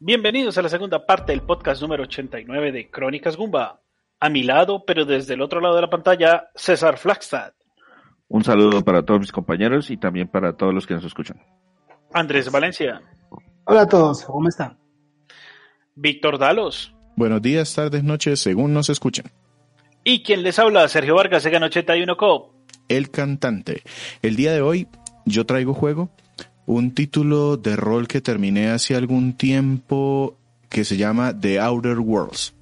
Bienvenidos a la segunda parte del podcast número 89 de Crónicas Gumba. A mi lado, pero desde el otro lado de la pantalla, César Flagstad. Un saludo para todos mis compañeros y también para todos los que nos escuchan. Andrés Valencia. Hola a todos, ¿cómo están? Víctor Dalos. Buenos días, tardes, noches, según nos escuchen. Y quien les habla, Sergio Vargas, Segan 81 Cop. El cantante. El día de hoy yo traigo juego un título de rol que terminé hace algún tiempo que se llama The Outer Worlds.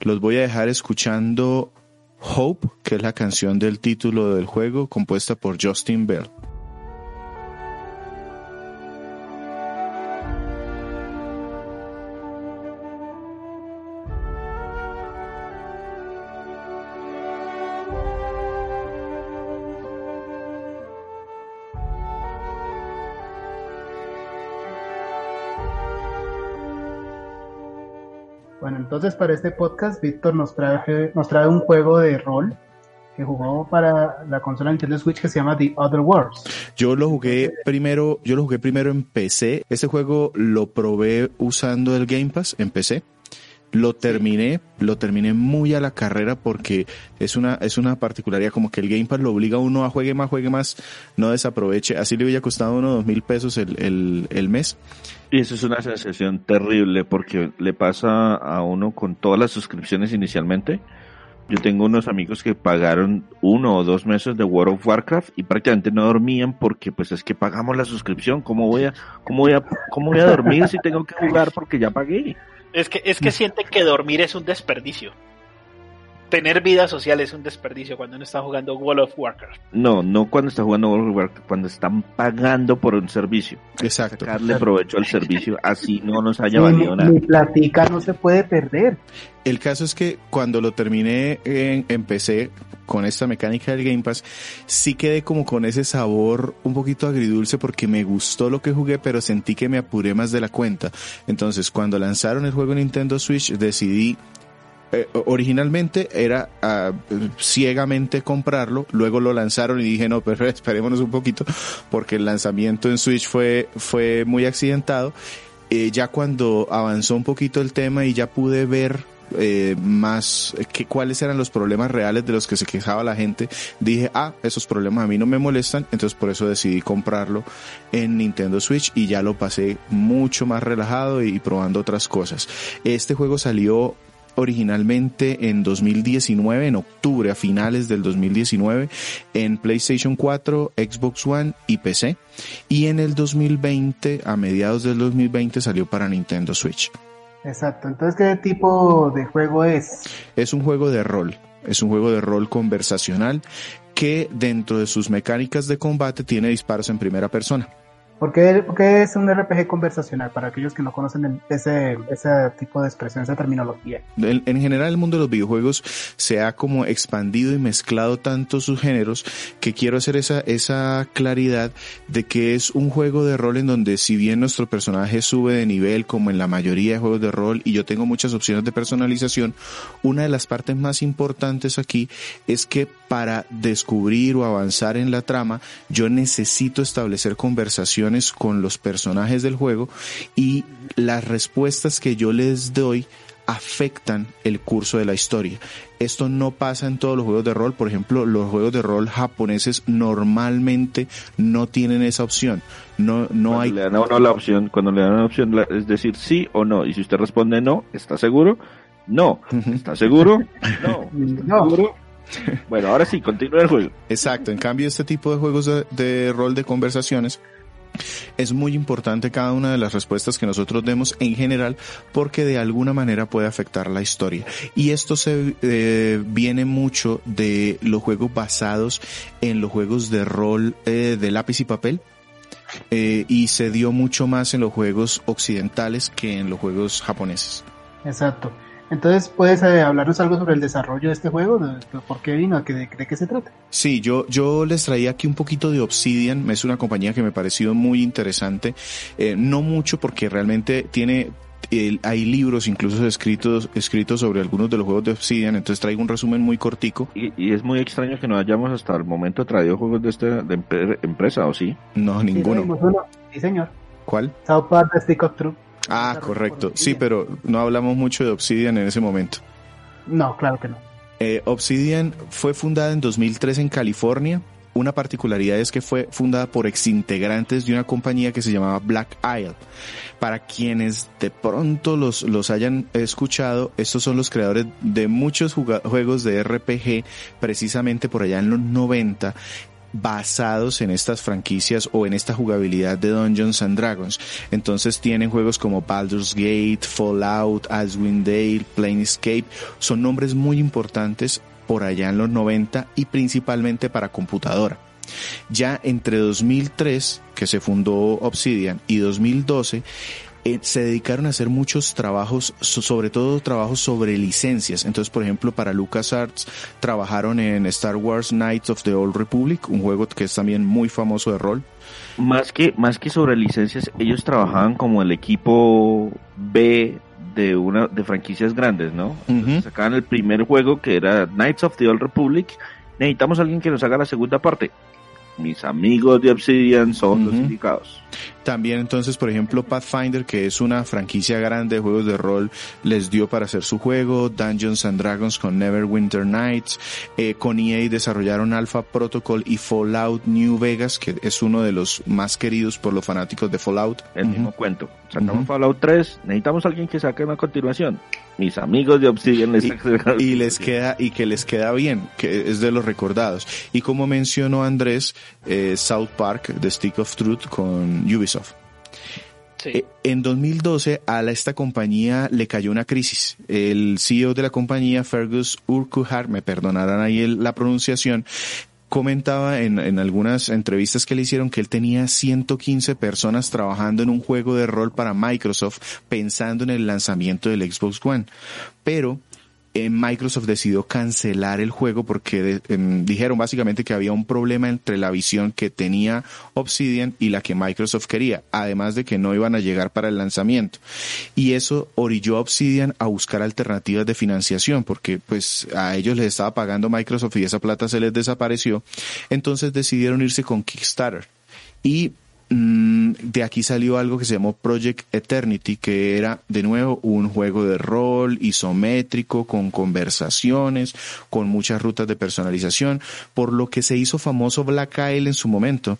Los voy a dejar escuchando Hope, que es la canción del título del juego, compuesta por Justin Bell. Entonces para este podcast, Víctor nos trae, nos trae un juego de rol que jugó para la consola Nintendo Switch que se llama The Other Worlds. Yo lo jugué primero, yo lo jugué primero en PC. Este juego lo probé usando el Game Pass en PC. Lo terminé, lo terminé muy a la carrera porque es una, es una particularidad como que el Game Pass lo obliga a uno a juegue más, juegue más, no desaproveche. Así le hubiera costado uno dos mil pesos el, el, el mes. Y eso es una sensación terrible porque le pasa a uno con todas las suscripciones inicialmente. Yo tengo unos amigos que pagaron uno o dos meses de World of Warcraft y prácticamente no dormían porque pues es que pagamos la suscripción. ¿Cómo voy a, cómo voy a, cómo voy a dormir si tengo que jugar porque ya pagué? Es que, es que sienten que dormir es un desperdicio. Tener vida social es un desperdicio cuando uno está jugando World of Warcraft. No, no cuando está jugando World of Warcraft, cuando están pagando por un servicio. Exacto. Sacarle provecho al servicio, así no nos haya Mi, valido nada. mi platica no se puede perder. El caso es que cuando lo terminé en, empecé con esta mecánica del Game Pass, sí quedé como con ese sabor un poquito agridulce porque me gustó lo que jugué, pero sentí que me apuré más de la cuenta. Entonces, cuando lanzaron el juego en Nintendo Switch, decidí eh, originalmente era ah, ciegamente comprarlo, luego lo lanzaron y dije, no, pero esperémonos un poquito, porque el lanzamiento en Switch fue, fue muy accidentado. Eh, ya cuando avanzó un poquito el tema y ya pude ver eh, más que cuáles eran los problemas reales de los que se quejaba la gente, dije, ah, esos problemas a mí no me molestan, entonces por eso decidí comprarlo en Nintendo Switch y ya lo pasé mucho más relajado y probando otras cosas. Este juego salió originalmente en 2019, en octubre, a finales del 2019, en PlayStation 4, Xbox One y PC. Y en el 2020, a mediados del 2020, salió para Nintendo Switch. Exacto. Entonces, ¿qué tipo de juego es? Es un juego de rol. Es un juego de rol conversacional que dentro de sus mecánicas de combate tiene disparos en primera persona. ¿Por qué, es un RPG conversacional? Para aquellos que no conocen el- ese, ese tipo de expresión, esa terminología. En, en general el mundo de los videojuegos se ha como expandido y mezclado tanto sus géneros que quiero hacer esa, esa claridad de que es un juego de rol en donde si bien nuestro personaje sube de nivel como en la mayoría de juegos de rol y yo tengo muchas opciones de personalización, una de las partes más importantes aquí es que para descubrir o avanzar en la trama yo necesito establecer conversaciones con los personajes del juego y las respuestas que yo les doy afectan el curso de la historia. Esto no pasa en todos los juegos de rol. Por ejemplo, los juegos de rol japoneses normalmente no tienen esa opción. No, no Cuando hay le dan a uno la opción, cuando le dan la opción es decir sí o no. Y si usted responde no, ¿está seguro? No. ¿Está seguro? No. No. ¿Seguro? Bueno, ahora sí, continúa el juego. Exacto, en cambio este tipo de juegos de, de rol de conversaciones es muy importante cada una de las respuestas que nosotros demos en general porque de alguna manera puede afectar la historia. Y esto se eh, viene mucho de los juegos basados en los juegos de rol eh, de lápiz y papel. eh, y se dio mucho más en los juegos occidentales que en los juegos japoneses. Exacto. Entonces, ¿puedes eh, hablarnos algo sobre el desarrollo de este juego? ¿De, de por qué vino? ¿De, de, de qué se trata? Sí, yo, yo les traía aquí un poquito de Obsidian, es una compañía que me pareció muy interesante, eh, no mucho porque realmente tiene, eh, hay libros incluso escritos, escritos sobre algunos de los juegos de Obsidian, entonces traigo un resumen muy cortico, Y, y es muy extraño que no hayamos hasta el momento traído juegos de esta de empresa, ¿o sí? no, Sí, ninguno. Sí, señor. ¿Cuál? South Park The Stick of Truth. Ah, correcto. Sí, pero no hablamos mucho de Obsidian en ese momento. No, claro que no. Eh, Obsidian fue fundada en 2003 en California. Una particularidad es que fue fundada por exintegrantes de una compañía que se llamaba Black Isle. Para quienes de pronto los, los hayan escuchado, estos son los creadores de muchos juegos de RPG, precisamente por allá en los 90, basados en estas franquicias o en esta jugabilidad de Dungeons and Dragons. Entonces tienen juegos como Baldur's Gate, Fallout, Icewind Dale, Planescape, son nombres muy importantes por allá en los 90 y principalmente para computadora. Ya entre 2003, que se fundó Obsidian, y 2012, eh, se dedicaron a hacer muchos trabajos, sobre todo trabajos sobre licencias. Entonces, por ejemplo, para LucasArts trabajaron en Star Wars Knights of the Old Republic, un juego que es también muy famoso de rol. Más que, más que sobre licencias, ellos trabajaban como el equipo B de una de franquicias grandes, ¿no? Sacaban el primer juego que era Knights of the Old Republic. Necesitamos a alguien que nos haga la segunda parte mis amigos de Obsidian son los indicados. También entonces, por ejemplo, Pathfinder, que es una franquicia grande de juegos de rol, les dio para hacer su juego, Dungeons and Dragons con Neverwinter Nights, eh, con EA desarrollaron Alpha Protocol y Fallout New Vegas, que es uno de los más queridos por los fanáticos de Fallout. El mismo cuento. Sacamos Fallout 3, necesitamos alguien que saque una continuación. Mis amigos de Obsidian les y, y les queda y que les queda bien, que es de los recordados. Y como mencionó Andrés, eh, South Park, The Stick of Truth con Ubisoft. Eh, en 2012 a esta compañía le cayó una crisis. El CEO de la compañía, Fergus Urquhart, me perdonarán ahí la pronunciación, comentaba en, en, algunas entrevistas que le hicieron que él tenía 115 personas trabajando en un juego de rol para Microsoft pensando en el lanzamiento del Xbox One. Pero Microsoft decidió cancelar el juego porque em, dijeron básicamente que había un problema entre la visión que tenía Obsidian y la que Microsoft quería, además de que no iban a llegar para el lanzamiento. Y eso orilló a Obsidian a buscar alternativas de financiación porque pues a ellos les estaba pagando Microsoft y esa plata se les desapareció. Entonces decidieron irse con Kickstarter. Y de aquí salió algo que se llamó Project Eternity, que era de nuevo un juego de rol isométrico con conversaciones, con muchas rutas de personalización, por lo que se hizo famoso Black Isle en su momento.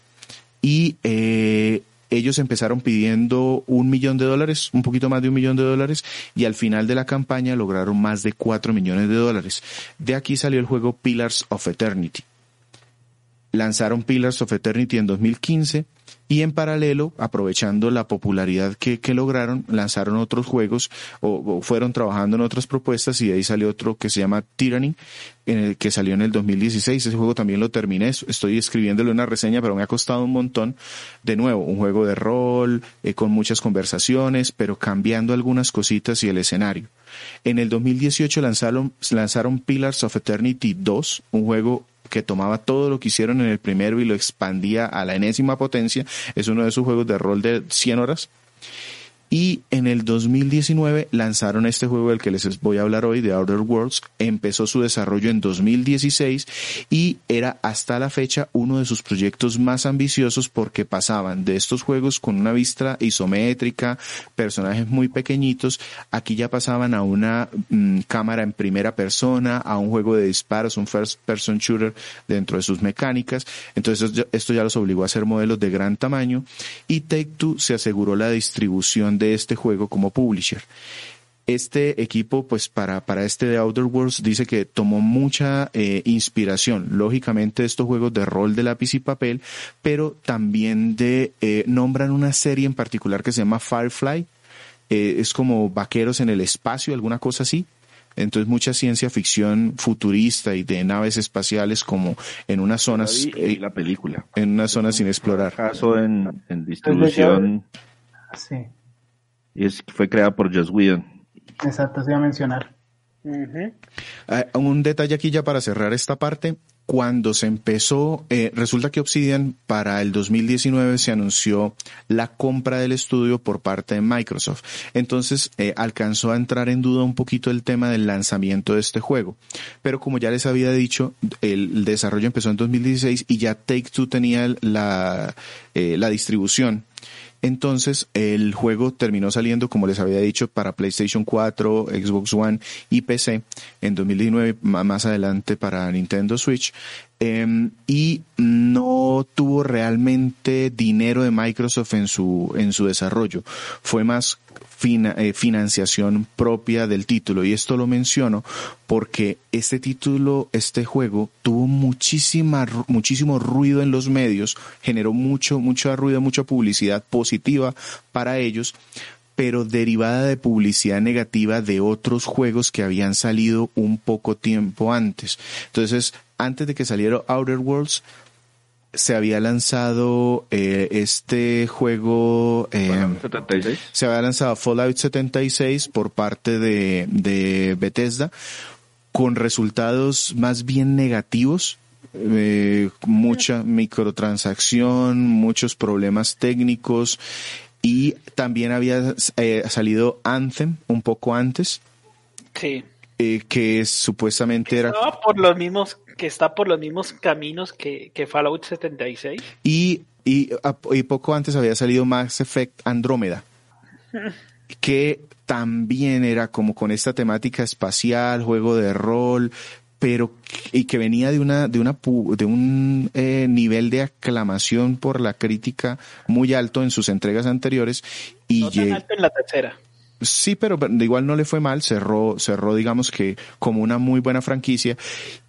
Y eh, ellos empezaron pidiendo un millón de dólares, un poquito más de un millón de dólares, y al final de la campaña lograron más de cuatro millones de dólares. De aquí salió el juego Pillars of Eternity. Lanzaron Pillars of Eternity en 2015 y en paralelo, aprovechando la popularidad que, que lograron, lanzaron otros juegos o, fueron trabajando en otras propuestas y de ahí salió otro que se llama Tyranny, en el que salió en el 2016. Ese juego también lo terminé, estoy escribiéndole una reseña, pero me ha costado un montón. De nuevo, un juego de rol, eh, con muchas conversaciones, pero cambiando algunas cositas y el escenario. En el 2018 lanzaron, lanzaron Pillars of Eternity 2, un juego que tomaba todo lo que hicieron en el primero y lo expandía a la enésima potencia. Es uno de esos juegos de rol de 100 horas. Y en el 2019 lanzaron este juego del que les voy a hablar hoy, de Outer Worlds. Empezó su desarrollo en 2016 y era hasta la fecha uno de sus proyectos más ambiciosos porque pasaban de estos juegos con una vista isométrica, personajes muy pequeñitos, aquí ya pasaban a una mm, cámara en primera persona, a un juego de disparos, un first person shooter dentro de sus mecánicas. Entonces esto ya los obligó a hacer modelos de gran tamaño y Take Two se aseguró la distribución de este juego como publisher. Este equipo, pues para, para este de Outer Worlds, dice que tomó mucha eh, inspiración, lógicamente, de estos juegos de rol de lápiz y papel, pero también de, eh, nombran una serie en particular que se llama Firefly, eh, es como vaqueros en el espacio, alguna cosa así. Entonces mucha ciencia ficción futurista y de naves espaciales como en unas zonas... la película. En una zona sin explorar. Caso en, en distribución. Sí y es, fue creada por Joss Whedon. Exacto, se iba a mencionar. Ah, un detalle aquí ya para cerrar esta parte. Cuando se empezó, eh, resulta que Obsidian para el 2019 se anunció la compra del estudio por parte de Microsoft. Entonces eh, alcanzó a entrar en duda un poquito el tema del lanzamiento de este juego. Pero como ya les había dicho, el, desarrollo empezó en 2016 y ya Take Two tenía la, eh, la distribución Entonces el juego terminó saliendo, como les había dicho, para PlayStation 4, Xbox One y PC en 2019, más adelante para Nintendo Switch. Em, y no tuvo realmente dinero de Microsoft en su, en su desarrollo. Fue más eh, financiación propia del título. Y esto lo menciono porque este título, este juego, tuvo muchísima, muchísimo ruido en los medios, generó mucho, mucho ruido, mucha publicidad positiva para ellos, pero derivada de publicidad negativa de otros juegos que habían salido un poco tiempo antes. Entonces, antes de que saliera Outer Worlds, se había lanzado eh, este juego, eh, se había lanzado Fallout 76 por parte de, de Bethesda con resultados más bien negativos, eh, mucha microtransacción, muchos problemas técnicos y también había eh, salido Anthem un poco antes. Sí. Eh, que supuestamente era... por los mismos que está por los mismos caminos que, que Fallout 76. Y, y, y poco antes había salido Mass Effect Andrómeda, que también era como con esta temática espacial, juego de rol, pero y que venía de una de una de un eh, nivel de aclamación por la crítica muy alto en sus entregas anteriores y no tan alto en la tercera Sí, pero igual no le fue mal, cerró, cerró digamos que como una muy buena franquicia.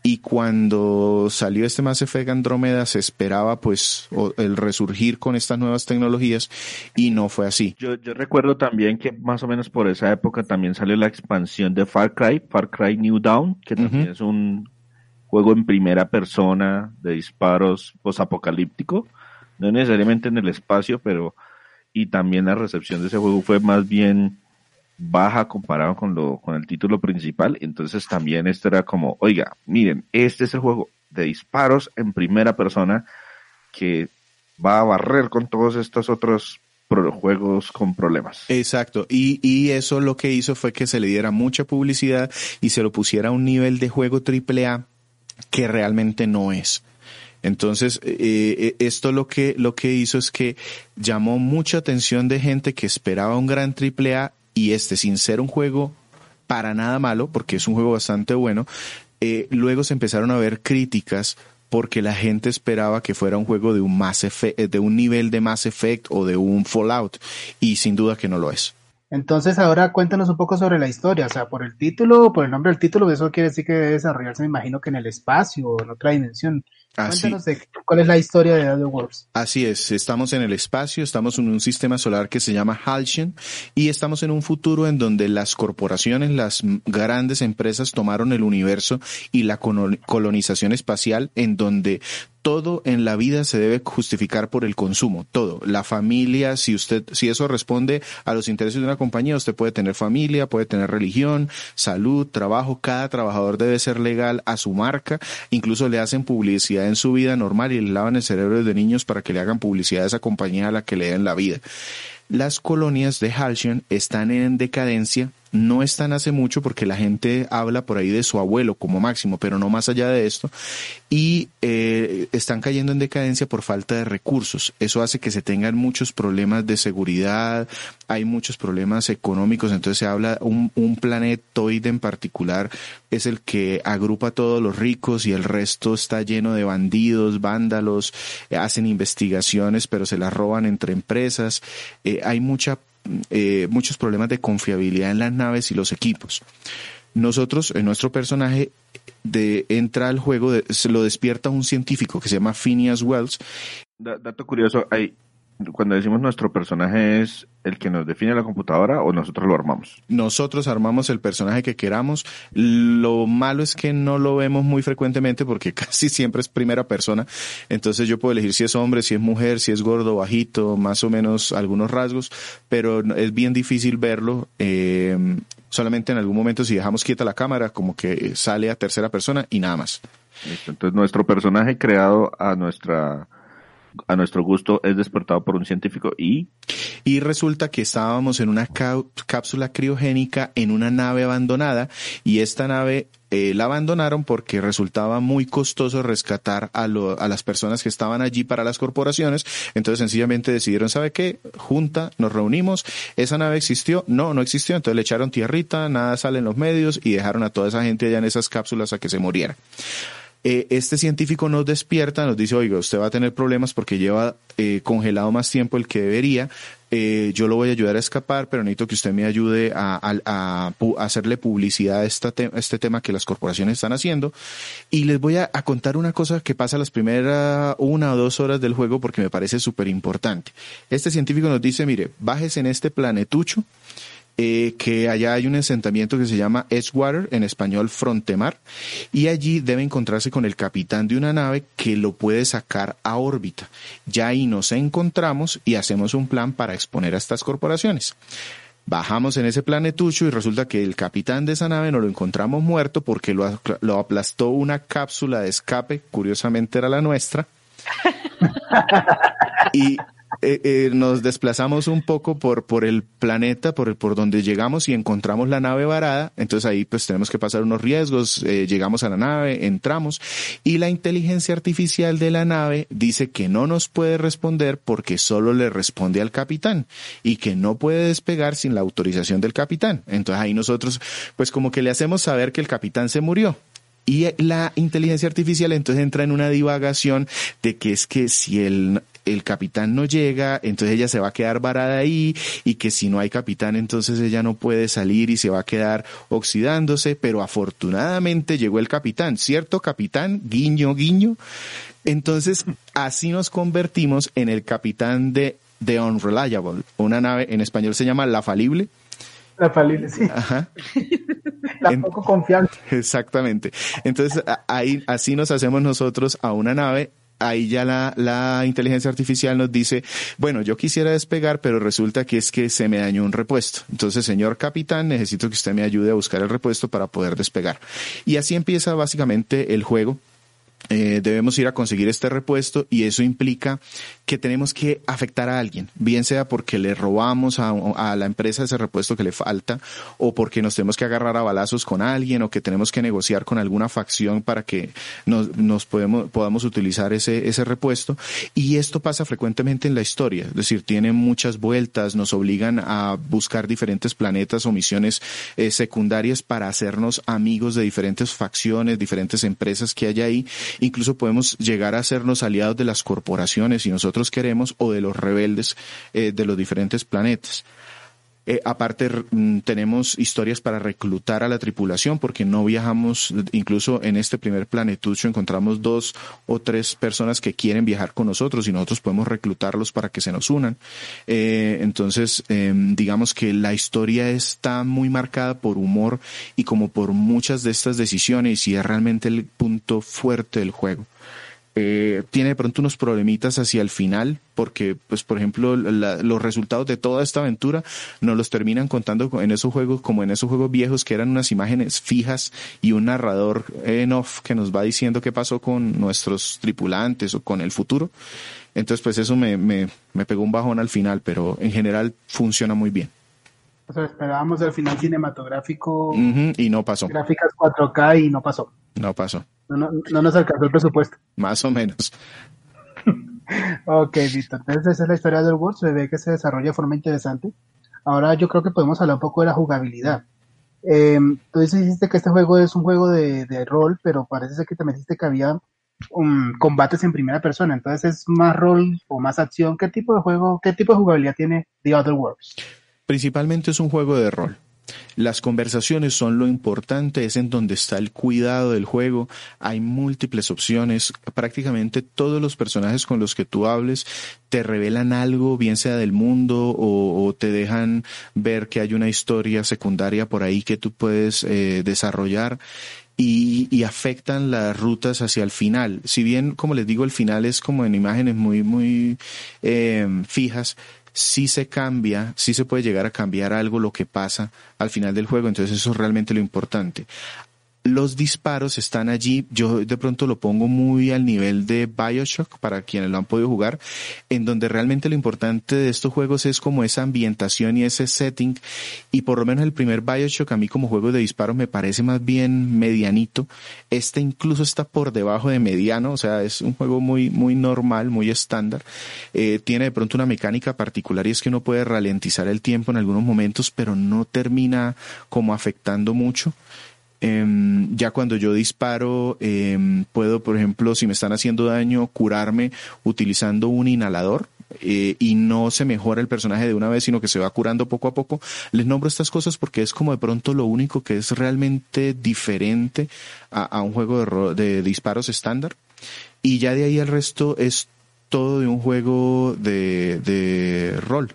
Y cuando salió este Mass Effect Andrómeda se esperaba pues el resurgir con estas nuevas tecnologías y no fue así. Yo, yo recuerdo también que más o menos por esa época también salió la expansión de Far Cry, Far Cry New Dawn, que también es un juego en primera persona de disparos posapocalíptico, no necesariamente en el espacio, pero y también la recepción de ese juego fue más bien baja comparado con lo con el título principal, entonces también esto era como, oiga, miren, este es el juego de disparos en primera persona que va a barrer con todos estos otros juegos con problemas. Exacto, y, y eso lo que hizo fue que se le diera mucha publicidad y se lo pusiera a un nivel de juego AAA que realmente no es. Entonces, eh, eh, esto lo que, lo que hizo es que llamó mucha atención de gente que esperaba un gran AAA y este, sin ser un juego para nada malo, porque es un juego bastante bueno, eh, luego se empezaron a ver críticas porque la gente esperaba que fuera un juego de un Effect, de un nivel de Mass Effect o de un Fallout, y sin duda que no lo es. Entonces ahora cuéntanos un poco sobre la historia, o sea, por el título, por el nombre del título, eso quiere decir que debe desarrollarse, me imagino que en el espacio o en otra dimensión. Cuéntanos de cuál es la historia de The Wars. Así es, estamos en el espacio, estamos en un sistema solar que se llama Halcyon y estamos en un futuro en donde las corporaciones, las grandes empresas tomaron el universo y la colonización espacial en donde todo en la vida se debe justificar por el consumo, todo. La familia, si usted, si eso responde a los intereses de una compañía, usted puede tener familia, puede tener religión, salud, trabajo, cada trabajador debe ser legal a su marca, incluso le hacen publicidad en su vida normal y le lavan el cerebro de niños para que le hagan publicidad a esa compañía a la que le den la vida. Las colonias de Halcyon están en decadencia no están hace mucho porque la gente habla por ahí de su abuelo como máximo, pero no más allá de esto, y eh, están cayendo en decadencia por falta de recursos. Eso hace que se tengan muchos problemas de seguridad, hay muchos problemas económicos, entonces se habla, un, un planetoide en particular es el que agrupa a todos los ricos y el resto está lleno de bandidos, vándalos, hacen investigaciones pero se las roban entre empresas, eh, hay mucha eh, muchos problemas de confiabilidad en las naves y los equipos. Nosotros, en nuestro personaje, de, entra al juego, se lo despierta un científico que se llama Phineas Wells. Dato curioso, hay, cuando decimos nuestro personaje es el que nos define la computadora o nosotros lo armamos? Nosotros armamos el personaje que queramos. Lo malo es que no lo vemos muy frecuentemente porque casi siempre es primera persona. Entonces yo puedo elegir si es hombre, si es mujer, si es gordo, bajito, más o menos algunos rasgos, pero es bien difícil verlo. Eh, solamente en algún momento si dejamos quieta la cámara, como que sale a tercera persona y nada más. Entonces nuestro personaje creado a nuestra a nuestro gusto es despertado por un científico y... Y resulta que estábamos en una cápsula criogénica en una nave abandonada y esta nave eh, la abandonaron porque resultaba muy costoso rescatar a, a las personas que estaban allí para las corporaciones. Entonces sencillamente decidieron, ¿sabe qué? Junta, nos reunimos, esa nave existió, no, no existió, entonces le echaron tierrita, nada sale en los medios y dejaron a toda esa gente allá en esas cápsulas a que se muriera. Eh, este científico nos despierta, nos dice, oiga, usted va a tener problemas porque lleva eh, congelado más tiempo el que debería, eh, yo lo voy a ayudar a escapar, pero necesito que usted me ayude a, hacerle publicidad a este tema que las corporaciones están haciendo. Y les voy a, contar una cosa que pasa las primeras una o dos horas del juego porque me parece súper importante. Este científico nos dice, mire, bájese en este planetucho eh, que allá hay un asentamiento que se llama Edgewater, en español Frontemar, y allí debe encontrarse con el capitán de una nave que lo puede sacar a órbita. Ya ahí nos encontramos y hacemos un plan para exponer a estas corporaciones. Bajamos en ese planetucho y resulta que el capitán de esa nave nos lo encontramos muerto porque lo, lo aplastó una cápsula de escape, curiosamente era la nuestra. y eh, eh, nos desplazamos un poco por, por el planeta, por, el, por donde llegamos y encontramos la nave varada. Entonces ahí pues tenemos que pasar unos riesgos, eh, llegamos a la nave, entramos y la inteligencia artificial de la nave dice que no nos puede responder porque solo le responde al capitán y que no puede despegar sin la autorización del capitán. Entonces ahí nosotros pues como que le hacemos saber que el capitán se murió. Y la inteligencia artificial entonces entra en una divagación de que es que si el, el capitán no llega, entonces ella se va a quedar varada ahí y que si no hay capitán entonces ella no puede salir y se va a quedar oxidándose, pero afortunadamente llegó el capitán, ¿cierto capitán? Guiño, guiño. Entonces así nos convertimos en el capitán de The Unreliable, una nave en español se llama La Falible. La falible, sí. Ajá. La poco confiable. Exactamente. Entonces, ahí, así nos hacemos nosotros a una nave ahí ya la, la inteligencia artificial nos dice, bueno, yo quisiera despegar, pero resulta que es que se me dañó un repuesto. Entonces, señor capitán, necesito que usted me ayude a buscar el repuesto para poder despegar. Y así empieza básicamente el juego. Eh, debemos ir a conseguir este repuesto y eso implica que tenemos que afectar a alguien, bien sea porque le robamos a, la empresa ese repuesto que le falta o porque nos tenemos que agarrar a balazos con alguien o que tenemos que negociar con alguna facción para que nos, podemos, podamos utilizar ese, ese repuesto. Y esto pasa frecuentemente en la historia, es decir, tiene muchas vueltas, nos obligan a buscar diferentes planetas o misiones eh, secundarias para hacernos amigos de diferentes facciones, diferentes empresas que hay ahí. Incluso podemos llegar a hacernos aliados de las corporaciones y nosotros queremos o de los rebeldes eh, de los diferentes planetas. Eh, aparte, mm, tenemos historias para reclutar a la tripulación porque no viajamos, incluso en este primer planetucho encontramos dos o tres personas que quieren viajar con nosotros y nosotros podemos reclutarlos para que se nos unan. Eh, entonces, em, digamos que la historia está muy marcada por humor y como por muchas de estas decisiones y es realmente el punto fuerte del juego. Eh, tiene de pronto unos problemitas hacia el final, porque, pues, por ejemplo, los resultados de toda esta aventura nos los terminan contando en esos juegos, como en esos juegos viejos que eran unas imágenes fijas y un narrador en off que nos va diciendo qué pasó con nuestros tripulantes o con el futuro. Entonces, pues eso me, me, me pegó un bajón al final, pero en general funciona muy bien. O sea, esperábamos el final cinematográfico. y no pasó. Gráficas 4K y no pasó. No pasó. No, no, nos alcanzó el presupuesto. Más o menos. ok, listo. Entonces esa es la historia del World. Se ve que se desarrolla de forma interesante. Ahora yo creo que podemos hablar un poco de la jugabilidad. Eh, tú dijiste que este juego es un juego de, de, rol, pero parece ser que también dijiste que había um, combates en primera persona. Entonces es más rol o más acción. ¿Qué tipo de juego, qué tipo de jugabilidad tiene The Other Worlds? Principalmente es un juego de rol. Las conversaciones son lo importante, es en donde está el cuidado del juego. Hay múltiples opciones. Prácticamente todos los personajes con los que tú hables te revelan algo, bien sea del mundo o, te dejan ver que hay una historia secundaria por ahí que tú puedes eh, desarrollar. Y, afectan las rutas hacia el final. Si bien, como les digo, el final es como en imágenes muy, muy eh, fijas, si se cambia, si se puede llegar a cambiar algo lo que pasa al final del juego, entonces eso es realmente lo importante. Los disparos están allí. Yo de pronto lo pongo muy al nivel de Bioshock para quienes lo han podido jugar, en donde realmente lo importante de estos juegos es como esa ambientación y ese setting. Y por lo menos el primer Bioshock a mí como juego de disparos me parece más bien medianito. Este incluso está por debajo de mediano, o sea, es un juego muy, muy normal, muy estándar. Eh, tiene de pronto una mecánica particular y es que uno puede ralentizar el tiempo en algunos momentos, pero no termina como afectando mucho. Em, ya cuando yo disparo, em, puedo, por ejemplo, si me están haciendo daño, curarme utilizando un inhalador. Eh, y no se mejora el personaje de una vez, sino que se va curando poco a poco. Les nombro estas cosas porque es como de pronto lo único que es realmente diferente a, un juego de, disparos estándar. Y ya de ahí el resto es todo de un juego de rol.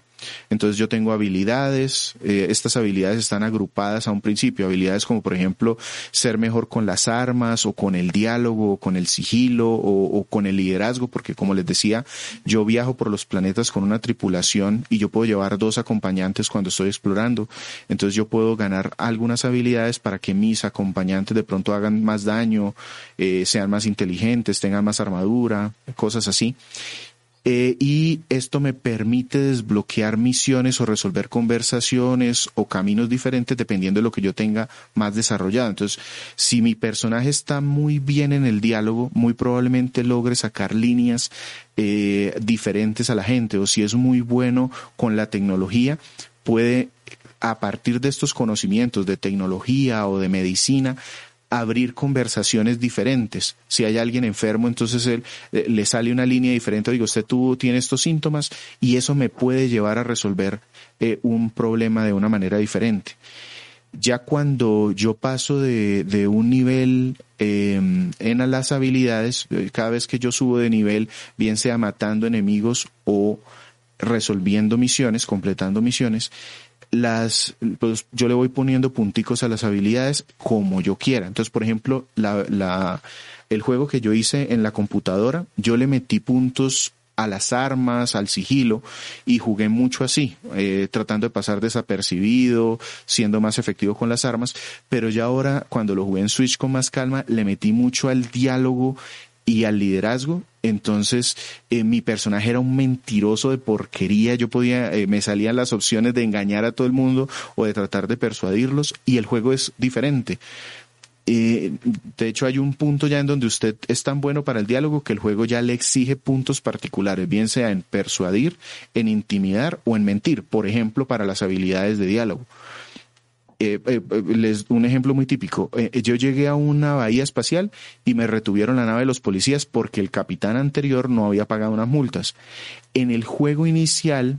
Entonces yo tengo habilidades, eh, estas habilidades están agrupadas a un principio, habilidades como por ejemplo ser mejor con las armas o con el diálogo o con el sigilo o, con el liderazgo, porque como les decía, yo viajo por los planetas con una tripulación y yo puedo llevar dos acompañantes cuando estoy explorando. Entonces yo puedo ganar algunas habilidades para que mis acompañantes de pronto hagan más daño, eh, sean más inteligentes, tengan más armadura, cosas así. Eh, y esto me permite desbloquear misiones o resolver conversaciones o caminos diferentes dependiendo de lo que yo tenga más desarrollado. Entonces, si mi personaje está muy bien en el diálogo, muy probablemente logre sacar líneas eh, diferentes a la gente o si es muy bueno con la tecnología, puede a partir de estos conocimientos de tecnología o de medicina, abrir conversaciones diferentes. Si hay alguien enfermo, entonces él, eh, le sale una línea diferente, digo, usted tú tiene estos síntomas y eso me puede llevar a resolver eh, un problema de una manera diferente. Ya cuando yo paso de, de un nivel em, en las habilidades, eh, cada vez que yo subo de nivel, bien sea matando enemigos o resolviendo misiones, completando misiones, las, pues yo le voy poniendo punticos a las habilidades como yo quiera. Entonces, por ejemplo, la, la, el juego que yo hice en la computadora, yo le metí puntos a las armas, al sigilo, y jugué mucho así, eh, tratando de pasar desapercibido, siendo más efectivo con las armas, pero ya ahora, cuando lo jugué en Switch con más calma, le metí mucho al diálogo y al liderazgo. Entonces, eh, mi personaje era un mentiroso de porquería. Yo podía, eh, me salían las opciones de engañar a todo el mundo o de tratar de persuadirlos y el juego es diferente. Eh, de hecho, hay un punto ya en donde usted es tan bueno para el diálogo que el juego ya le exige puntos particulares, bien sea en persuadir, en intimidar o en mentir, por ejemplo, para las habilidades de diálogo. Eh, eh, eh, les, un ejemplo muy típico. yo llegué a una bahía espacial y me retuvieron la nave de los policías porque el capitán anterior no había pagado unas multas. En el juego inicial,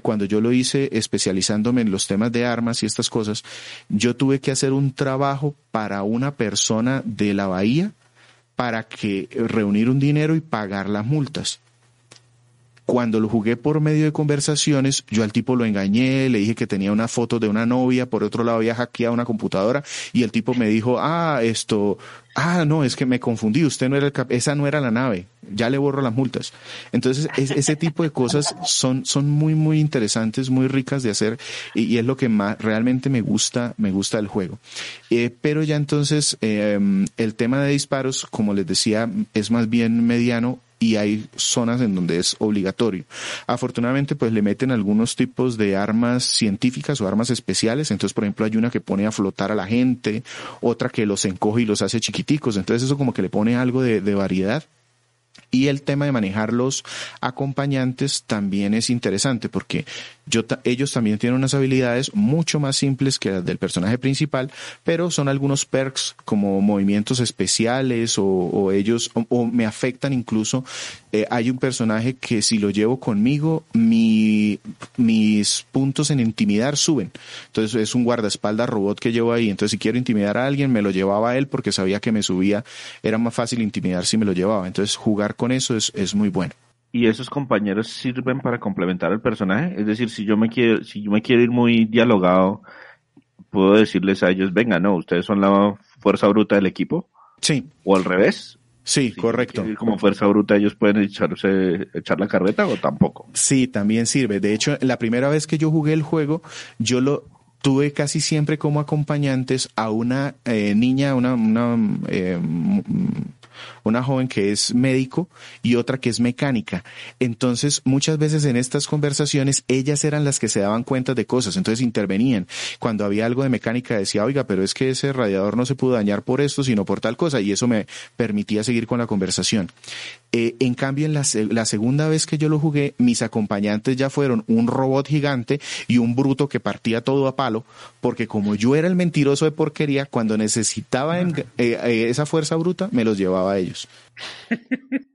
cuando yo lo hice especializándome en los temas de armas y estas cosas, yo tuve que hacer un trabajo para una persona de la bahía para que reunir un dinero y pagar las multas. Cuando lo jugué por medio de conversaciones, yo al tipo lo engañé, le dije que tenía una foto de una novia, por otro lado había hackeado una computadora y el tipo me dijo, ah, esto, ah, no, es que me confundí, usted no era el esa no era la nave, ya le borro las multas. Entonces, ese tipo de cosas son, son muy, muy interesantes, muy ricas de hacer y, es lo que más realmente me gusta, me gusta del juego. Eh, pero ya entonces, em, el tema de disparos, como les decía, es más bien mediano y hay zonas en donde es obligatorio. Afortunadamente, pues le meten algunos tipos de armas científicas o armas especiales. Entonces, por ejemplo, hay una que pone a flotar a la gente, otra que los encoge y los hace chiquiticos. Entonces, eso como que le pone algo de, de variedad. Y el tema de manejar los acompañantes también es interesante porque yo, ellos también tienen unas habilidades mucho más simples que las del personaje principal, pero son algunos perks como movimientos especiales o, ellos o, me afectan incluso. Eh, hay un personaje que si lo llevo conmigo, mi, mis puntos en intimidar suben. Entonces es un guardaespaldas robot que llevo ahí. Entonces si quiero intimidar a alguien, me lo llevaba a él porque sabía que me subía. Era más fácil intimidar si me lo llevaba. Entonces jugar con eso es, es muy bueno y esos compañeros sirven para complementar al personaje. Es decir, si yo me quiero, si yo me quiero ir muy dialogado, puedo decirles a ellos, venga, no, ustedes son la fuerza bruta del equipo. Sí. O al revés. Sí, correcto. Ir como fuerza bruta, ellos pueden echarse, echar la carreta o tampoco. Sí, también sirve. De hecho, la primera vez que yo jugué el juego, yo lo tuve casi siempre como acompañantes a una eh, niña, una, una eh, una joven que es médico y otra que es mecánica. Entonces, muchas veces en estas conversaciones, ellas eran las que se daban cuenta de cosas, entonces intervenían. Cuando había algo de mecánica decía, oiga, pero es que ese radiador no se pudo dañar por esto, sino por tal cosa, y eso me permitía seguir con la conversación. Eh, en cambio, en la, la segunda vez que yo lo jugué, mis acompañantes ya fueron un robot gigante y un bruto que partía todo a palo, porque como yo era el mentiroso de porquería, cuando necesitaba eh, eh, esa fuerza bruta, me los llevaba a ellos.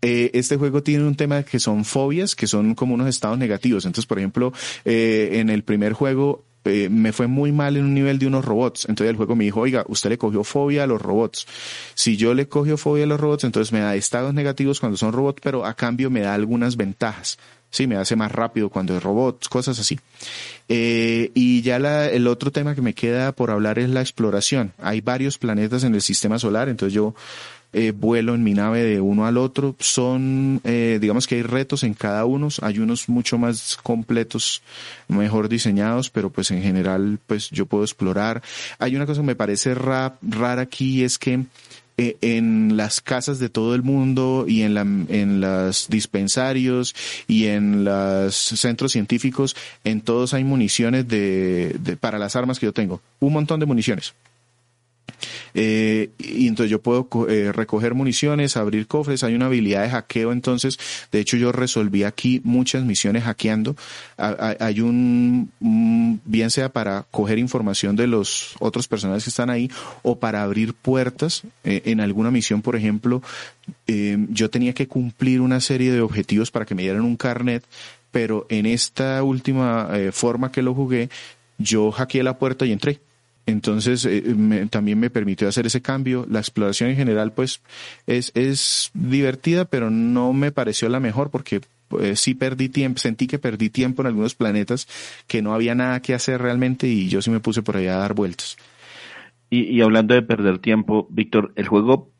Eh, este juego tiene un tema que son fobias, que son como unos estados negativos. Entonces, por ejemplo, eh, en el primer juego eh, me fue muy mal en un nivel de unos robots. Entonces el juego me dijo, oiga, usted le cogió fobia a los robots. Si yo le cogio fobia a los robots, entonces me da estados negativos cuando son robots, pero a cambio me da algunas ventajas. Sí, me hace más rápido cuando es robots, cosas así. y ya la, el otro tema que me queda por hablar es la exploración. Hay varios planetas en el sistema solar, entonces yo eh, vuelo en mi nave de uno al otro. Son, eh, digamos que hay retos en cada uno. Hay unos mucho más completos, mejor diseñados, pero pues en general, pues yo puedo explorar. Hay una cosa que me parece rara aquí, es que eh, en las casas de todo el mundo y en, la, en los dispensarios y en los centros científicos, en todos hay municiones de, de, para las armas que yo tengo. Un montón de municiones. Eh, y entonces yo puedo eh, recoger municiones, abrir cofres, hay una habilidad de hackeo, entonces, de hecho yo resolví aquí muchas misiones hackeando. hay un, bien sea para coger información de los otros personajes que están ahí o para abrir puertas. Eh, en alguna misión, por ejemplo, yo tenía que cumplir una serie de objetivos para que me dieran un carnet, pero en esta última forma que lo jugué, yo hackeé la puerta y entré. Entonces, eh, también me permitió hacer ese cambio. La exploración en general, pues, es, es divertida, pero no me pareció la mejor porque pues, sí perdí tiempo, sentí que perdí tiempo en algunos planetas que no había nada que hacer realmente y yo sí me puse por allá a dar vueltas. Y, y hablando de perder tiempo, Víctor, el juego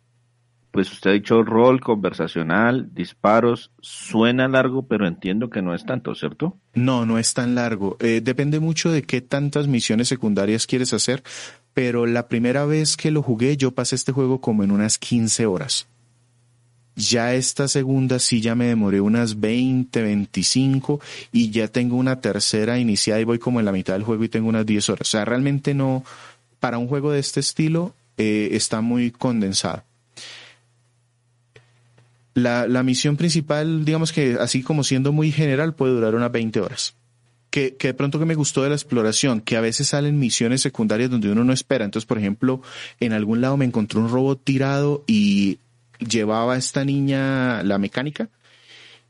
pues usted ha dicho rol conversacional, disparos, suena largo, pero entiendo que no es tanto, ¿cierto? No, no es tan largo. Eh, depende mucho de qué tantas misiones secundarias quieres hacer, pero la primera vez que lo jugué yo pasé este juego como en unas 15 horas. Ya esta segunda sí ya me demoré unas 20, 25 y ya tengo una tercera iniciada y voy como en la mitad del juego y tengo unas 10 horas. O sea, realmente no, para un juego de este estilo eh, está muy condensado. La, la misión principal, digamos que así como siendo muy general, puede durar unas 20 horas. Que, que, de pronto que me gustó de la exploración, que a veces salen misiones secundarias donde uno no espera. Entonces, por ejemplo, en algún lado me encontré un robot tirado y llevaba a esta niña la mecánica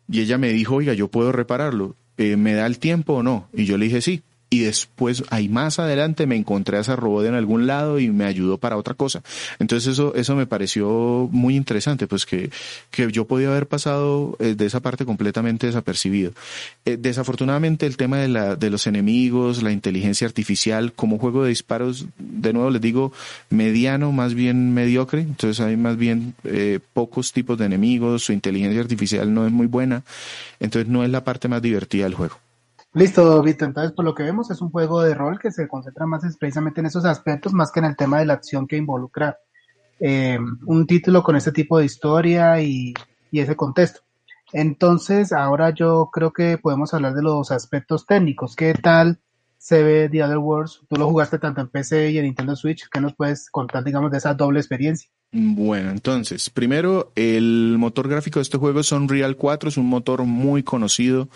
y ella me dijo, oiga, yo puedo repararlo. Eh, ¿Me da el tiempo o no? Y yo le dije, sí y después ahí más adelante me encontré a esa robot en algún lado y me ayudó para otra cosa. Entonces eso, eso me pareció muy interesante, pues que, que yo podía haber pasado eh, de esa parte completamente desapercibido. Eh, desafortunadamente el tema de, la, de los enemigos, la inteligencia artificial, como juego de disparos, de nuevo les digo, mediano, más bien mediocre, entonces hay más bien eh, pocos tipos de enemigos, su inteligencia artificial no es muy buena, entonces no es la parte más divertida del juego. Listo, Vito. Entonces, por lo que vemos, es un juego de rol que se concentra más precisamente en esos aspectos, más que en el tema de la acción que involucra eh, un título con este tipo de historia y, y, ese contexto. Entonces, ahora yo creo que podemos hablar de los aspectos técnicos. ¿Qué tal se ve The Other Worlds? Tú lo jugaste tanto en PC y en Nintendo Switch. ¿Qué nos puedes contar, digamos, de esa doble experiencia? Bueno, entonces, primero, el motor gráfico de este juego es Unreal 4, es un motor muy conocido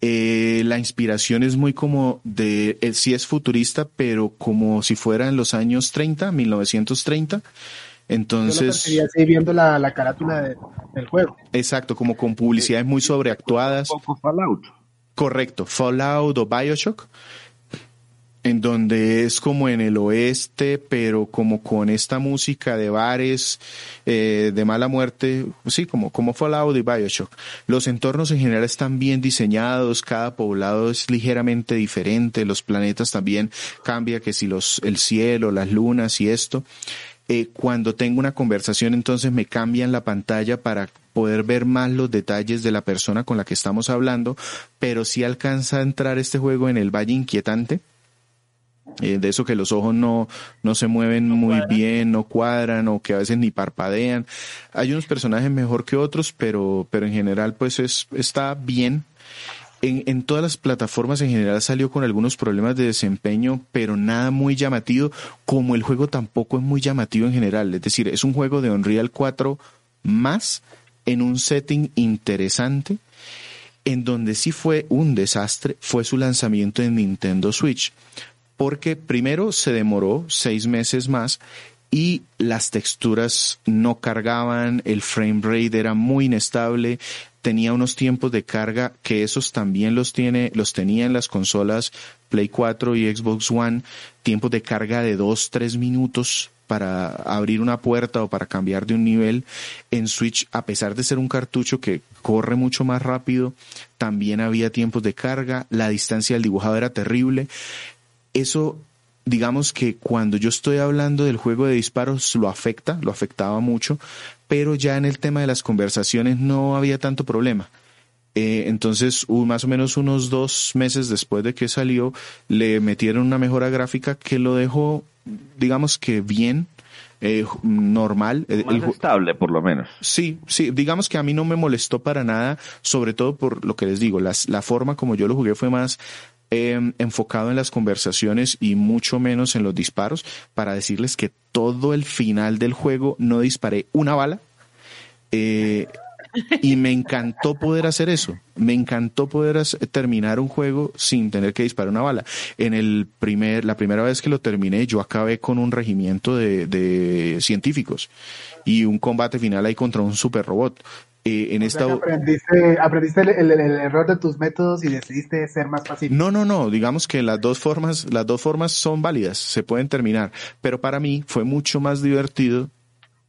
eh, la inspiración es muy como de, eh, sí es futurista, pero como si fuera en los años 30, 1930. Entonces. Yo lo viendo la, la carátula del juego. Exacto, como con publicidades muy sobreactuadas. Un poco Fallout. Correcto, Fallout o Bioshock en donde es como en el oeste, pero como con esta música de bares, eh, de mala muerte, sí, como, como Fallout y Bioshock. Los entornos en general están bien diseñados, cada poblado es ligeramente diferente, los planetas también cambia, que si los, el cielo, las lunas y esto. Eh, cuando tengo una conversación, entonces me cambian la pantalla para poder ver más los detalles de la persona con la que estamos hablando, pero si alcanza a entrar este juego en el valle inquietante, Eh, de eso que los ojos no, no se mueven muy bien, no cuadran o que a veces ni parpadean. Hay unos personajes mejor que otros, pero, pero en general pues es, está bien. En, en todas las plataformas en general salió con algunos problemas de desempeño, pero nada muy llamativo, como el juego tampoco es muy llamativo en general. Es decir, es un juego de Unreal 4 más en un setting interesante en donde sí fue un desastre fue su lanzamiento en Nintendo Switch porque primero se demoró seis meses más y las texturas no cargaban, el frame rate era muy inestable, tenía unos tiempos de carga que esos también los tiene, los tenía en las consolas Play 4 y Xbox One, tiempos de carga de dos, tres minutos para abrir una puerta o para cambiar de un nivel. En Switch, a pesar de ser un cartucho que corre mucho más rápido, también había tiempos de carga, la distancia del dibujado era terrible eso digamos que cuando yo estoy hablando del juego de disparos lo afecta, lo afectaba mucho, pero ya en el tema de las conversaciones no había tanto problema. Eh, entonces, más o menos unos dos meses después de que salió, le metieron una mejora gráfica que lo dejó, digamos que bien, eh, normal. Más estable, por lo menos. Sí, sí, digamos que a mí no me molestó para nada, sobre todo por lo que les digo, las, la forma como yo lo jugué fue más Em, enfocado en las conversaciones y mucho menos en los disparos para decirles que todo el final del juego no disparé una bala. Eh, y me encantó poder hacer eso. Me encantó poder terminar un juego sin tener que disparar una bala. En el primer, la primera vez que lo terminé, yo acabé con un regimiento de, de científicos y un combate final ahí contra un super robot. Eh, en esta... aprendiste, aprendiste el, error de tus métodos y decidiste ser más fácil. No, no, no. Digamos que las dos formas, las dos formas son válidas, se pueden terminar. Pero para mí fue mucho más divertido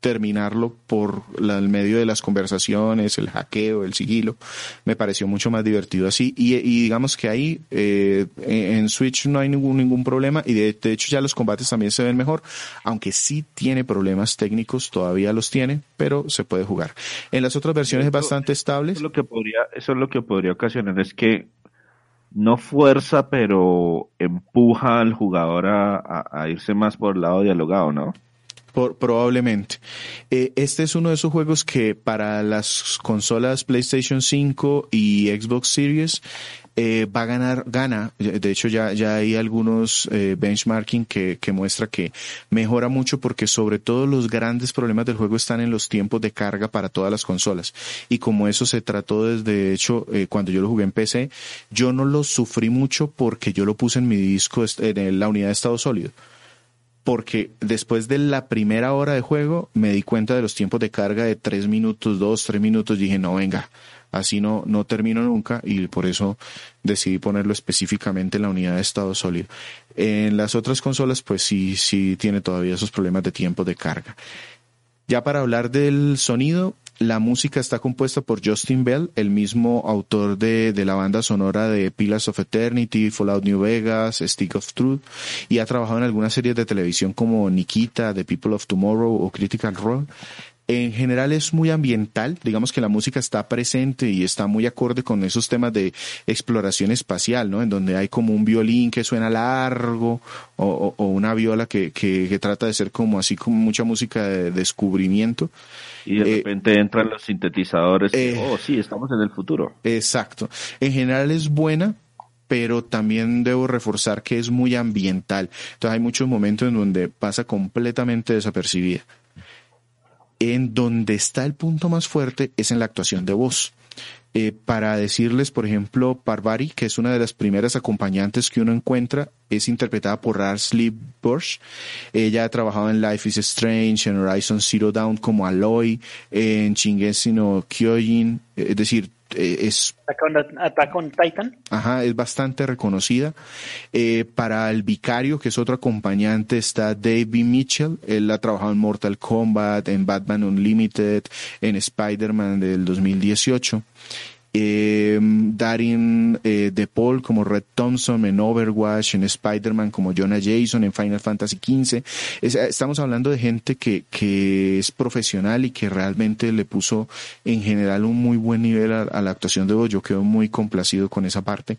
terminarlo por el medio de las conversaciones, el hackeo, el sigilo. Me pareció mucho más divertido así. Y, digamos que ahí eh, en Switch no hay ningún, ningún problema y de, hecho ya los combates también se ven mejor, aunque sí tiene problemas técnicos, todavía los tiene, pero se puede jugar. En las otras versiones es bastante estable. Eso es lo que podría, eso es lo que podría ocasionar es que no fuerza, pero empuja al jugador a, a irse más por el lado dialogado, ¿no? Probablemente. Eh, este es uno de esos juegos que para las consolas PlayStation 5 y Xbox Series eh, va a ganar, gana. De hecho, ya, ya hay algunos eh, benchmarking que, que muestra que mejora mucho porque sobre todo los grandes problemas del juego están en los tiempos de carga para todas las consolas. Y como eso se trató desde hecho eh, cuando yo lo jugué en PC, yo no lo sufrí mucho porque yo lo puse en mi disco, en la unidad de estado sólido porque después de la primera hora de juego me di cuenta de los tiempos de carga de tres minutos, dos, tres minutos, dije, no, venga, así no, no termino nunca y por eso decidí ponerlo específicamente en la unidad de estado sólido. En las otras consolas, pues sí, sí tiene todavía esos problemas de tiempo de carga. Ya para hablar del sonido, la música está compuesta por Justin Bell, el mismo autor de, de, la banda sonora de Pillars of Eternity, Fallout New Vegas, Stick of Truth, y ha trabajado en algunas series de televisión como Nikita, The People of Tomorrow o Critical Role. En general es muy ambiental, digamos que la música está presente y está muy acorde con esos temas de exploración espacial, ¿no? En donde hay como un violín que suena largo o, o una viola que, que, que, trata de ser como así como mucha música de descubrimiento. Y de eh, repente entran los sintetizadores. Eh, oh, sí, estamos en el futuro. Exacto. En general es buena, pero también debo reforzar que es muy ambiental. Entonces hay muchos momentos en donde pasa completamente desapercibida. En donde está el punto más fuerte es en la actuación de voz. Eh, para decirles, por ejemplo, Parvari, que es una de las primeras acompañantes que uno encuentra, es interpretada por Lee Bush. Ella ha trabajado en Life is Strange, en Horizon Zero Dawn como Aloy, en Shingeki no Kyojin, eh, es decir, eh, es Attack on Titan. Ajá, es bastante reconocida. para el Vicario, que es otro acompañante, está David Mitchell. Él ha trabajado en Mortal Kombat, en Batman Unlimited, en Spider-Man del 2018. Eh, Darin eh, DePaul como Red Thompson en Overwatch, en Spider-Man como Jonah Jason, en Final Fantasy XV. estamos hablando de gente que, que es profesional y que realmente le puso en general un muy buen nivel a, la actuación de voz. Yo quedo muy complacido con esa parte.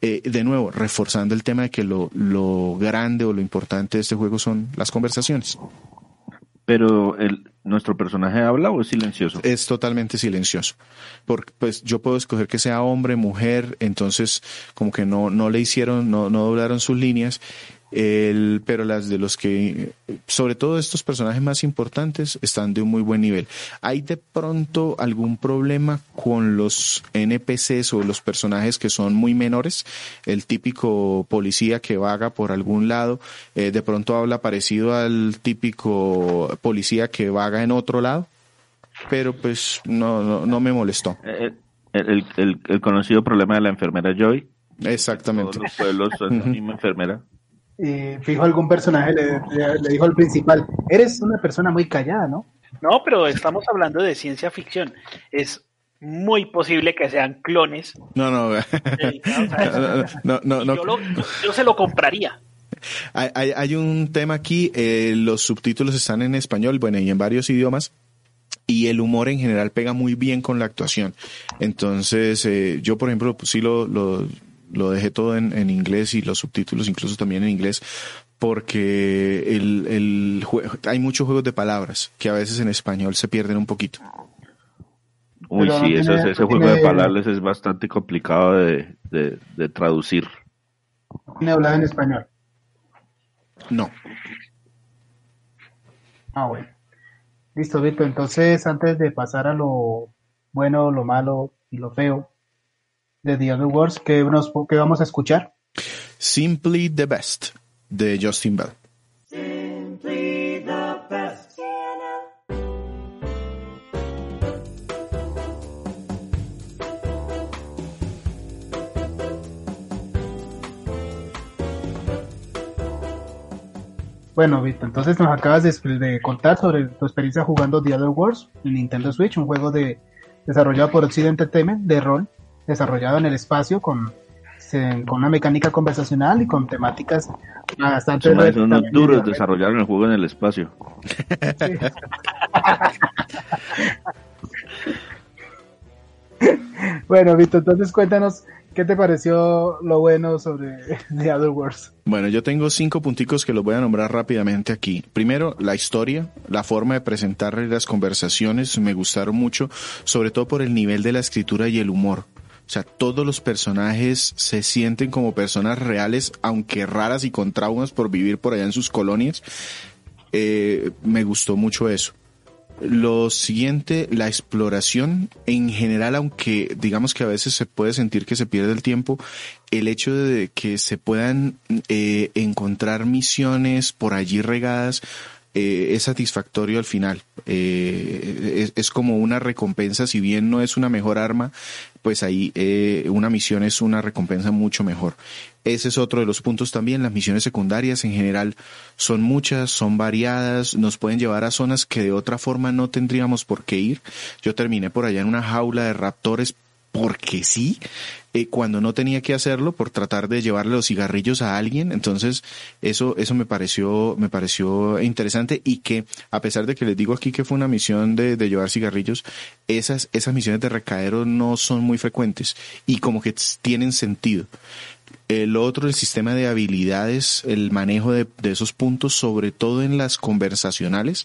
Eh, de nuevo, reforzando el tema de que lo, lo grande o lo importante de este juego son las conversaciones. Pero el, nuestro personaje habla o es silencioso? Es totalmente silencioso. Porque pues yo puedo escoger que sea hombre, mujer, entonces como que no, no le hicieron, no, no doblaron sus líneas el, pero las de los que, sobre todo estos personajes más importantes, están de un muy buen nivel. ¿Hay de pronto algún problema con los NPCs o los personajes que son muy menores? El típico policía que vaga por algún lado, eh, de pronto habla parecido al típico policía que vaga en otro lado, pero pues no, no, me molestó. Eh, el, el, el, conocido problema de la enfermera Joy. Exactamente. Todos los pueblos son la misma enfermera y fijo algún personaje le, dijo al principal, eres una persona muy callada, ¿no? No, pero estamos hablando de ciencia ficción. Es muy posible que sean clones. No, no, no, no, no, yo, se lo compraría. Hay, hay, un tema aquí, eh, los subtítulos están en español, bueno, y en varios idiomas, y el humor en general pega muy bien con la actuación. Entonces, eh, yo, por ejemplo, pues, sí lo, lo, lo dejé todo en, en, inglés y los subtítulos incluso también en inglés porque el, el hay muchos juegos de palabras que a veces en español se pierden un poquito. Uy, sí, ese juego de palabras es bastante complicado de, de, de traducir. ¿Tiene hablado en español? No. Ah, bueno. Listo, Víctor. Entonces, antes de pasar a lo bueno, lo malo y lo feo, de The Other Worlds que, nos, que vamos a escuchar. Simply the Best de Justin Bell. Bueno, Víctor, entonces nos acabas de, contar sobre tu experiencia jugando The Other Worlds en Nintendo Switch, un juego de desarrollado por Occident Entertainment de rol desarrollado en el espacio con, con una mecánica conversacional y con temáticas bastante... Son, unos duros desarrollaron el juego en el espacio. bueno, Vito, entonces cuéntanos ¿Qué te pareció lo bueno sobre The Other Worlds? Bueno, yo tengo cinco punticos que los voy a nombrar rápidamente aquí. Primero, la historia, la forma de presentar las conversaciones me gustaron mucho, sobre todo por el nivel de la escritura y el humor. O sea, todos los personajes se sienten como personas reales, aunque raras y con traumas por vivir por allá en sus colonias. Eh, me gustó mucho eso. Lo siguiente, la exploración en general, aunque digamos que a veces se puede sentir que se pierde el tiempo, el hecho de que se puedan eh, encontrar misiones por allí regadas, eh, es satisfactorio al final. Eh, es, como una recompensa, si bien no es una mejor arma, pues ahí eh, una misión es una recompensa mucho mejor. Ese es otro de los puntos también. Las misiones secundarias en general son muchas, son variadas, nos pueden llevar a zonas que de otra forma no tendríamos por qué ir. Yo terminé por allá en una jaula de raptores porque sí, eh, cuando no tenía que hacerlo por tratar de llevarle los cigarrillos a alguien. Entonces, eso, eso me pareció, me pareció interesante y que, a pesar de que les digo aquí que fue una misión de, de llevar cigarrillos, esas, esas misiones de recadero no son muy frecuentes y como que tienen sentido. El otro, el sistema de habilidades, el manejo de, de, esos puntos, sobre todo en las conversacionales,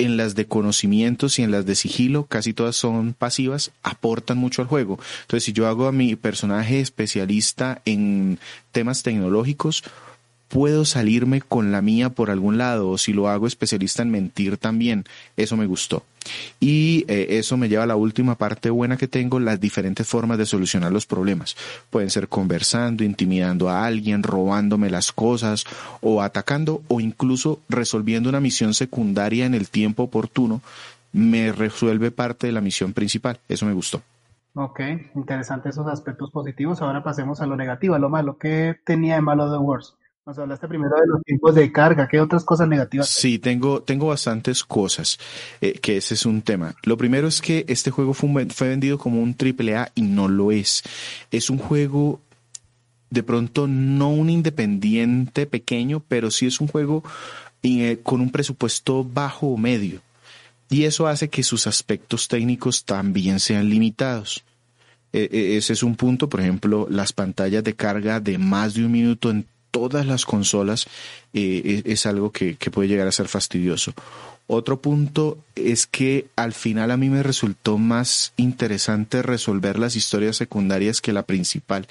en las de conocimientos y en las de sigilo, casi todas son pasivas, aportan mucho al juego. Entonces, si yo hago a mi personaje especialista en temas tecnológicos, puedo salirme con la mía por algún lado, o si lo hago especialista en mentir también, eso me gustó. Y eh, eso me lleva a la última parte buena que tengo, las diferentes formas de solucionar los problemas. Pueden ser conversando, intimidando a alguien, robándome las cosas, o atacando, o incluso resolviendo una misión secundaria en el tiempo oportuno, me resuelve parte de la misión principal. Eso me gustó. Ok, interesante esos aspectos positivos. Ahora pasemos a lo negativo, a lo malo. ¿Qué tenía de malo The Wars? Nos hablaste primero de los tiempos de carga, ¿qué otras cosas negativas? Sí, tengo, tengo bastantes cosas, eh, que ese es un tema. Lo primero es que este juego fue, vendido como un triple A y no lo es. Es un juego de pronto no un independiente pequeño, pero sí es un juego eh, con un presupuesto bajo o medio. Y eso hace que sus aspectos técnicos también sean limitados. E, e, ese es un punto, por ejemplo, las pantallas de carga de más de un minuto en todas las consolas eh, e, es, algo que, puede llegar a ser fastidioso. Otro punto es que al final a mí me resultó más interesante resolver las historias secundarias que la principal.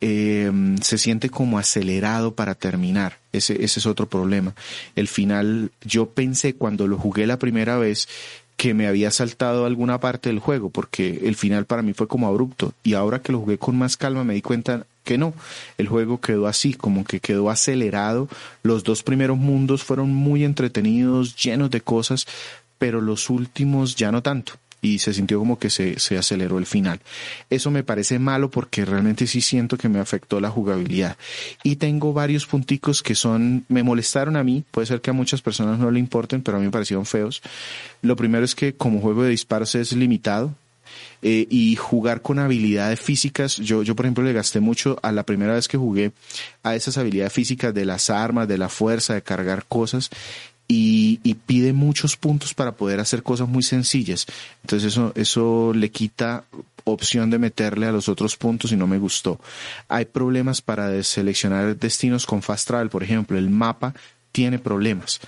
Eh, se siente como acelerado para terminar. Ese, ese es otro problema. El final, yo pensé cuando lo jugué la primera vez que me había saltado alguna parte del juego, porque el final para mí fue como abrupto. Y ahora que lo jugué con más calma me di cuenta que no. El juego quedó así, como que quedó acelerado. Los dos primeros mundos fueron muy entretenidos, llenos de cosas, pero los últimos ya no tanto y se sintió como que se, se aceleró el final. Eso me parece malo porque realmente sí siento que me afectó la jugabilidad. Y tengo varios punticos que son, me molestaron a mí, puede ser que a muchas personas no le importen, pero a mí me parecieron feos. Lo primero es que como juego de disparos es limitado, eh, y jugar con habilidades físicas. Yo, yo, por ejemplo, le gasté mucho a la primera vez que jugué a esas habilidades físicas de las armas, de la fuerza, de cargar cosas y, y, pide muchos puntos para poder hacer cosas muy sencillas. Entonces eso, eso le quita opción de meterle a los otros puntos y no me gustó. Hay problemas para seleccionar destinos con Fast Travel, por ejemplo, el mapa tiene problemas.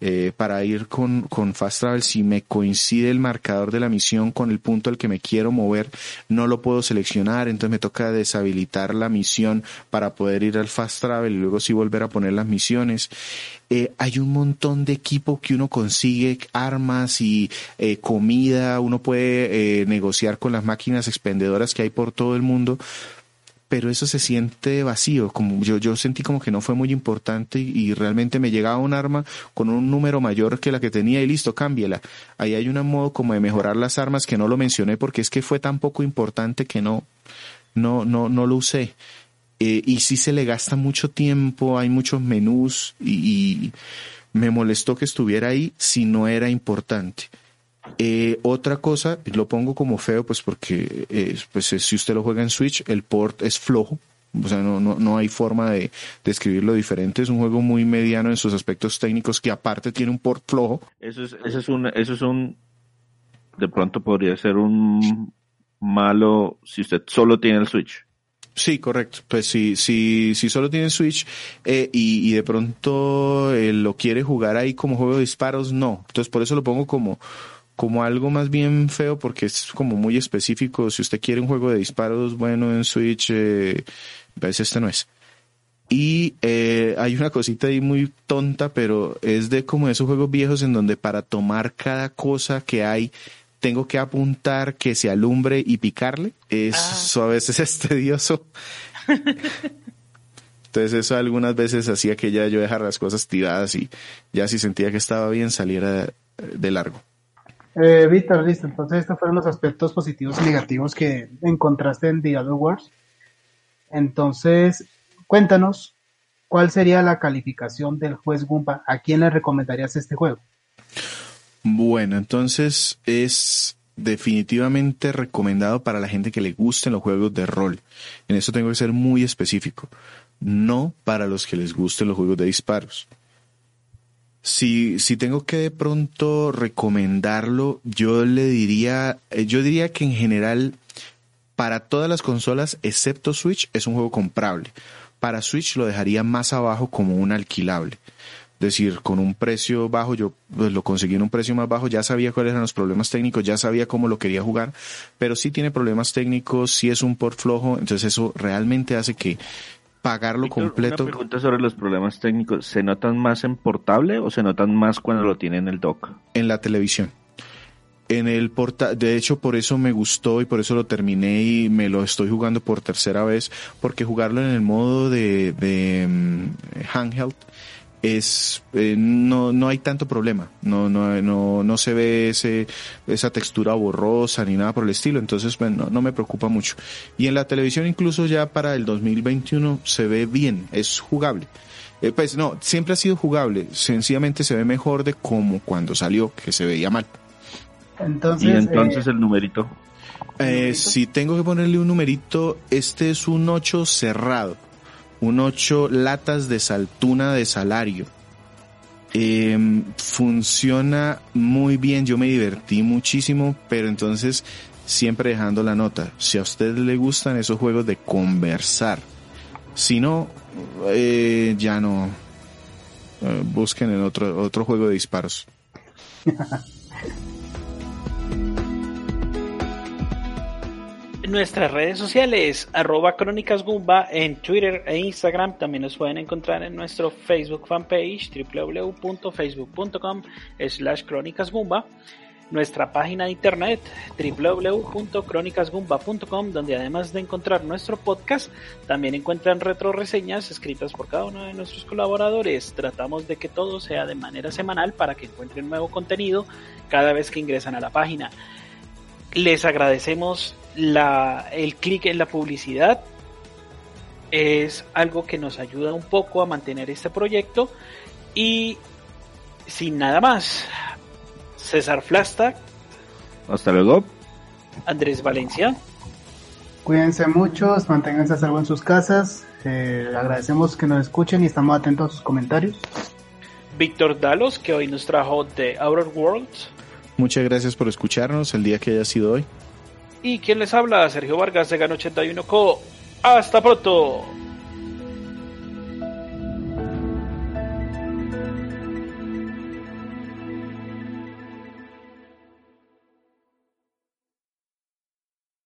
Eh, para ir con, con Fast Travel, si me coincide el marcador de la misión con el punto al que me quiero mover, no lo puedo seleccionar, entonces me toca deshabilitar la misión para poder ir al Fast Travel y luego sí volver a poner las misiones. Eh, hay un montón de equipo que uno consigue, armas y eh, comida, uno puede eh, negociar con las máquinas expendedoras que hay por todo el mundo, pero eso se siente vacío, como yo, yo sentí como que no fue muy importante y, realmente me llegaba un arma con un número mayor que la que tenía y listo, cámbiela. Ahí hay un modo como de mejorar las armas que no lo mencioné porque es que fue tan poco importante que no, no, no, no lo usé. Eh, y sí se le gasta mucho tiempo, hay muchos menús y, y me molestó que estuviera ahí si no era importante. Eh, otra cosa, lo pongo como feo, pues porque eh, pues si usted lo juega en Switch, el port es flojo. O sea, no, no, no hay forma de describirlo diferente. Es un juego muy mediano en sus aspectos técnicos que aparte tiene un port flojo. Eso es, eso es un, eso es un, de pronto podría ser un malo si usted solo tiene el Switch. Sí, correcto. Pues si, si, si solo tiene Switch eh, y, y, de pronto eh, lo quiere jugar ahí como juego de disparos, no. Entonces por eso lo pongo como, como algo más bien feo porque es como muy específico. Si usted quiere un juego de disparos bueno en Switch, eh, pues este no es. Y eh, hay una cosita ahí muy tonta, pero es de como esos juegos viejos en donde para tomar cada cosa que hay tengo que apuntar que se alumbre y picarle. Eso ah. a veces es tedioso. Entonces eso algunas veces hacía que ya yo dejara las cosas tiradas y ya si sentía que estaba bien saliera de largo. Eh, Víctor, listo. Entonces, estos fueron los aspectos positivos y negativos que encontraste en Diablo Wars. Entonces, cuéntanos cuál sería la calificación del juez Gumpa. ¿A quién le recomendarías este juego? Bueno, entonces es definitivamente recomendado para la gente que le gusten los juegos de rol. En eso tengo que ser muy específico. No para los que les gusten los juegos de disparos. Si, si tengo que de pronto recomendarlo, yo le diría, eh, yo diría que en general, para todas las consolas, excepto Switch, es un juego comprable. Para Switch lo dejaría más abajo como un alquilable. Es decir, con un precio bajo, yo pues, lo conseguí en un precio más bajo, ya sabía cuáles eran los problemas técnicos, ya sabía cómo lo quería jugar, pero sí tiene problemas técnicos, sí es un port flojo, entonces eso realmente hace que pagarlo completo. Una pregunta sobre los problemas técnicos. ¿Se notan más en portable o se notan más cuando lo tiene en el dock? En la televisión. En el porta de hecho por eso me gustó y por eso lo terminé y me lo estoy jugando por tercera vez porque jugarlo en el modo de, de mm, handheld es eh, no, no hay tanto problema, no, no, no, no se ve ese, esa textura borrosa ni nada por el estilo, entonces bueno, no me preocupa mucho. Y en la televisión incluso ya para el 2021 se ve bien, es jugable. Eh, pues no, siempre ha sido jugable, sencillamente se ve mejor de como cuando salió, que se veía mal. Entonces, y entonces eh, el numerito. Eh, si tengo que ponerle un numerito, este es un 8 cerrado un 8 latas de saltuna de salario. Em, funciona muy bien, yo me divertí muchísimo, pero entonces siempre dejando la nota. Si a usted le gustan esos juegos de conversar, si no, eh, ya no. Eh, busquen en otro, otro juego de disparos. nuestras redes sociales, arroba Crónicas Gumba en Twitter e Instagram. También nos pueden encontrar en nuestro Facebook fanpage www.facebook.com slash Crónicas. Nuestra página de internet www.crónicasgumba.com donde además de encontrar nuestro podcast, también encuentran retro reseñas escritas por cada uno de nuestros colaboradores. Tratamos de que todo sea de manera semanal para que encuentren nuevo contenido cada vez que ingresan a la página. Les agradecemos la, el clic en la publicidad es algo que nos ayuda un poco a mantener este proyecto. Y sin nada más César Flasta. Hasta luego. Andrés Valencia. Cuídense mucho manténganse a salvo en sus casas. Eh, agradecemos que nos escuchen y estamos atentos a sus comentarios. Víctor Dalos que hoy nos trajo The Outer Worlds. Muchas gracias por escucharnos el día que haya sido hoy y quien les habla, Sergio Vargas de Gan 81 Co. Hasta pronto.